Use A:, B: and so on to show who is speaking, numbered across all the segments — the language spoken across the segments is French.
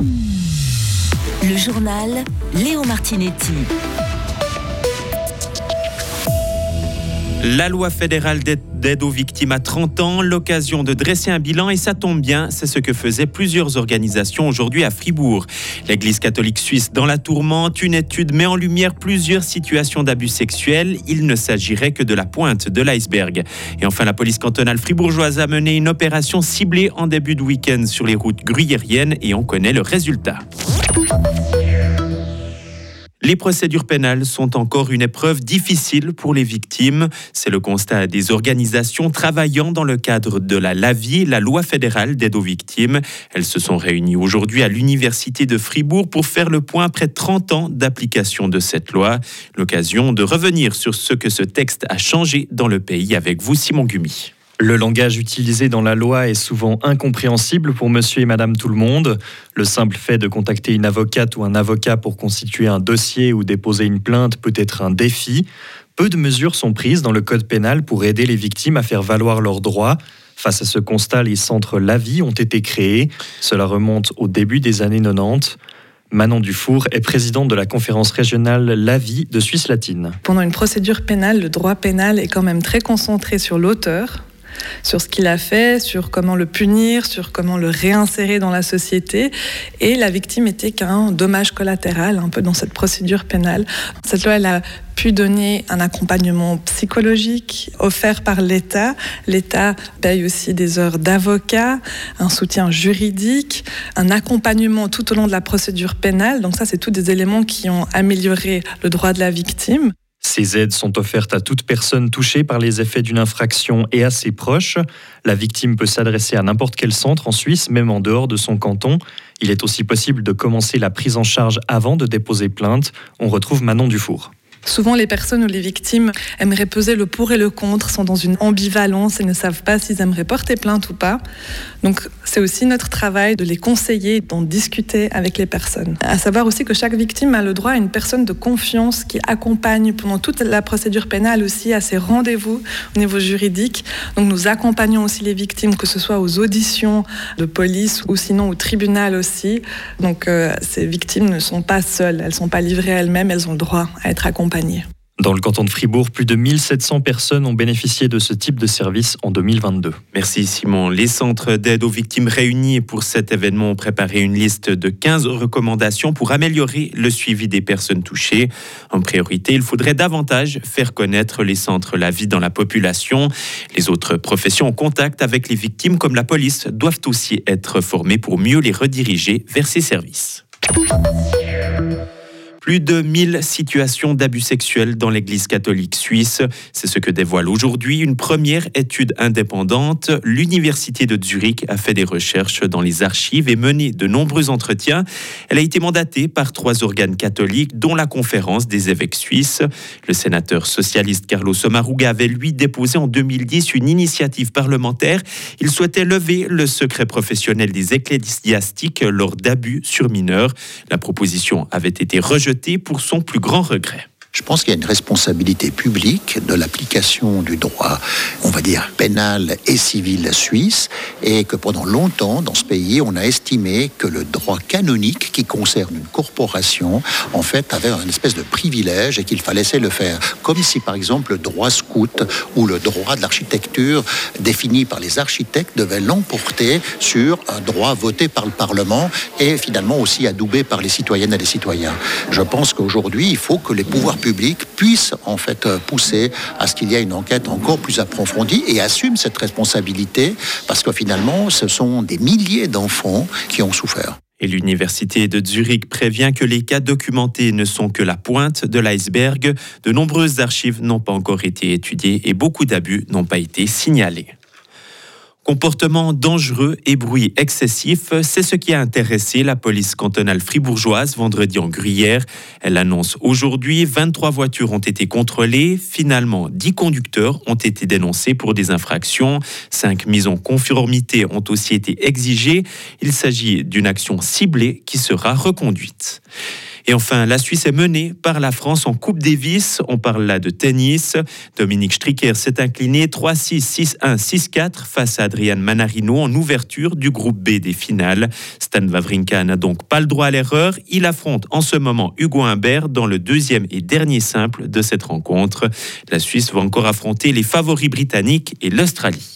A: Le journal Léo Martinetti.
B: La loi fédérale d'aide aux victimes à 30 ans, l'occasion de dresser un bilan et ça tombe bien, c'est ce que faisaient plusieurs organisations aujourd'hui à Fribourg. L'Église catholique suisse dans la tourmente, une étude met en lumière plusieurs situations d'abus sexuels. Il ne s'agirait que de la pointe de l'iceberg. Et enfin, la police cantonale fribourgeoise a mené une opération ciblée en début de week-end sur les routes gruyériennes et on connaît le résultat. Les procédures pénales sont encore une épreuve difficile pour les victimes. C'est le constat des organisations travaillant dans le cadre de la LAVI, la loi fédérale d'aide aux victimes. Elles se sont réunies aujourd'hui à l'Université de Fribourg pour faire le point après 30 ans d'application de cette loi. L'occasion de revenir sur ce que ce texte a changé dans le pays avec vous, Simon Gumi.
C: Le langage utilisé dans la loi est souvent incompréhensible pour monsieur et madame tout le monde. Le simple fait de contacter une avocate ou un avocat pour constituer un dossier ou déposer une plainte peut être un défi. Peu de mesures sont prises dans le code pénal pour aider les victimes à faire valoir leurs droits. Face à ce constat, les centres LAVI ont été créés. Cela remonte au début des années 90. Manon Dufour est présidente de la conférence régionale LAVI de Suisse latine.
D: Pendant une procédure pénale, le droit pénal est quand même très concentré sur l'auteur, sur ce qu'il a fait, sur comment le punir, sur comment le réinsérer dans la société. Et la victime était qu'un dommage collatéral, un peu dans cette procédure pénale. Cette loi, elle a pu donner un accompagnement psychologique offert par l'État. L'État paye aussi des heures d'avocat, un soutien juridique, un accompagnement tout au long de la procédure pénale. Donc ça, c'est tous des éléments qui ont amélioré le droit de la victime.
C: Ces aides sont offertes à toute personne touchée par les effets d'une infraction et à ses proches. La victime peut s'adresser à n'importe quel centre en Suisse, même en dehors de son canton. Il est aussi possible de commencer la prise en charge avant de déposer plainte. On retrouve Manon Dufour.
D: Souvent, les personnes ou les victimes aimeraient peser le pour et le contre, sont dans une ambivalence et ne savent pas s'ils aimeraient porter plainte ou pas. Donc, c'est aussi notre travail de les conseiller, d'en discuter avec les personnes. À savoir aussi que chaque victime a le droit à une personne de confiance qui accompagne pendant toute la procédure pénale aussi à ses rendez-vous au niveau juridique. Donc, nous accompagnons aussi les victimes, que ce soit aux auditions de police ou sinon au tribunal aussi. Donc, euh, ces victimes ne sont pas seules, elles ne sont pas livrées elles-mêmes, elles ont le droit à être accompagnées.
C: Dans le canton de Fribourg, plus de 1700 personnes ont bénéficié de ce type de service en 2022.
B: Merci Simon. Les centres d'aide aux victimes réunis pour cet événement ont préparé une liste de 15 recommandations pour améliorer le suivi des personnes touchées. En priorité, il faudrait davantage faire connaître les centres la vie dans la population. Les autres professions en contact avec les victimes comme la police doivent aussi être formées pour mieux les rediriger vers ces services. Plus de 1000 situations d'abus sexuels dans l'Église catholique suisse. C'est ce que dévoile aujourd'hui une première étude indépendante. L'Université de Zurich a fait des recherches dans les archives et mené de nombreux entretiens. Elle a été mandatée par trois organes catholiques, dont la Conférence des évêques suisses. Le sénateur socialiste Carlos Somaruga avait lui déposé en 2010 une initiative parlementaire. Il souhaitait lever le secret professionnel des ecclésiastiques lors d'abus sur mineurs. La proposition avait été rejetée pour son plus grand regret.
E: Je pense qu'il y a une responsabilité publique de l'application du droit, va dire pénal et civil suisse, et que pendant longtemps, dans ce pays, on a estimé que le droit canonique qui concerne une corporation, en fait, avait une espèce de privilège et qu'il fallait le faire. Comme si, par exemple, le droit scout ou le droit de l'architecture défini par les architectes devait l'emporter sur un droit voté par le Parlement et finalement aussi adoubé par les citoyennes et les citoyens. Je pense qu'aujourd'hui, il faut que les pouvoirs public puisse en fait pousser à ce qu'il y ait une enquête encore plus approfondie et assume cette responsabilité parce que finalement ce sont des milliers d'enfants qui ont souffert.
B: Et l'Université de Zurich prévient que les cas documentés ne sont que la pointe de l'iceberg. De nombreuses archives n'ont pas encore été étudiées et beaucoup d'abus n'ont pas été signalés. Comportement dangereux et bruit excessif, c'est ce qui a intéressé la police cantonale fribourgeoise vendredi en Gruyère. Elle annonce aujourd'hui 23 voitures ont été contrôlées. Finalement, 10 conducteurs ont été dénoncés pour des infractions. 5 mises en conformité ont aussi été exigées. Il s'agit d'une action ciblée qui sera reconduite. Et enfin, la Suisse est menée par la France en Coupe Davis. On parle là de tennis. Dominique Stricker s'est incliné 3-6, 6-1, 6-4 face à Adrian Manarino en ouverture du groupe B des finales. Stan Wawrinka n'a donc pas le droit à l'erreur. Il affronte en ce moment Hugo Humbert dans le deuxième et dernier simple de cette rencontre. La Suisse va encore affronter les favoris britanniques et l'Australie.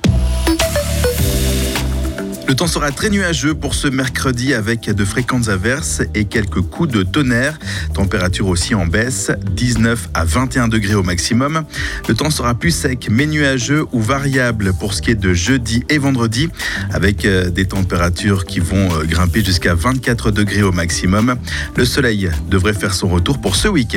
F: le temps sera très nuageux pour ce mercredi avec de fréquentes averses et quelques coups de tonnerre. Température aussi en baisse, 19 à 21 degrés au maximum. Le temps sera plus sec mais nuageux ou variable pour ce qui est de jeudi et vendredi avec euh, des températures qui vont euh, grimper jusqu'à 24 degrés au maximum. Le soleil devrait faire son retour pour ce week-end.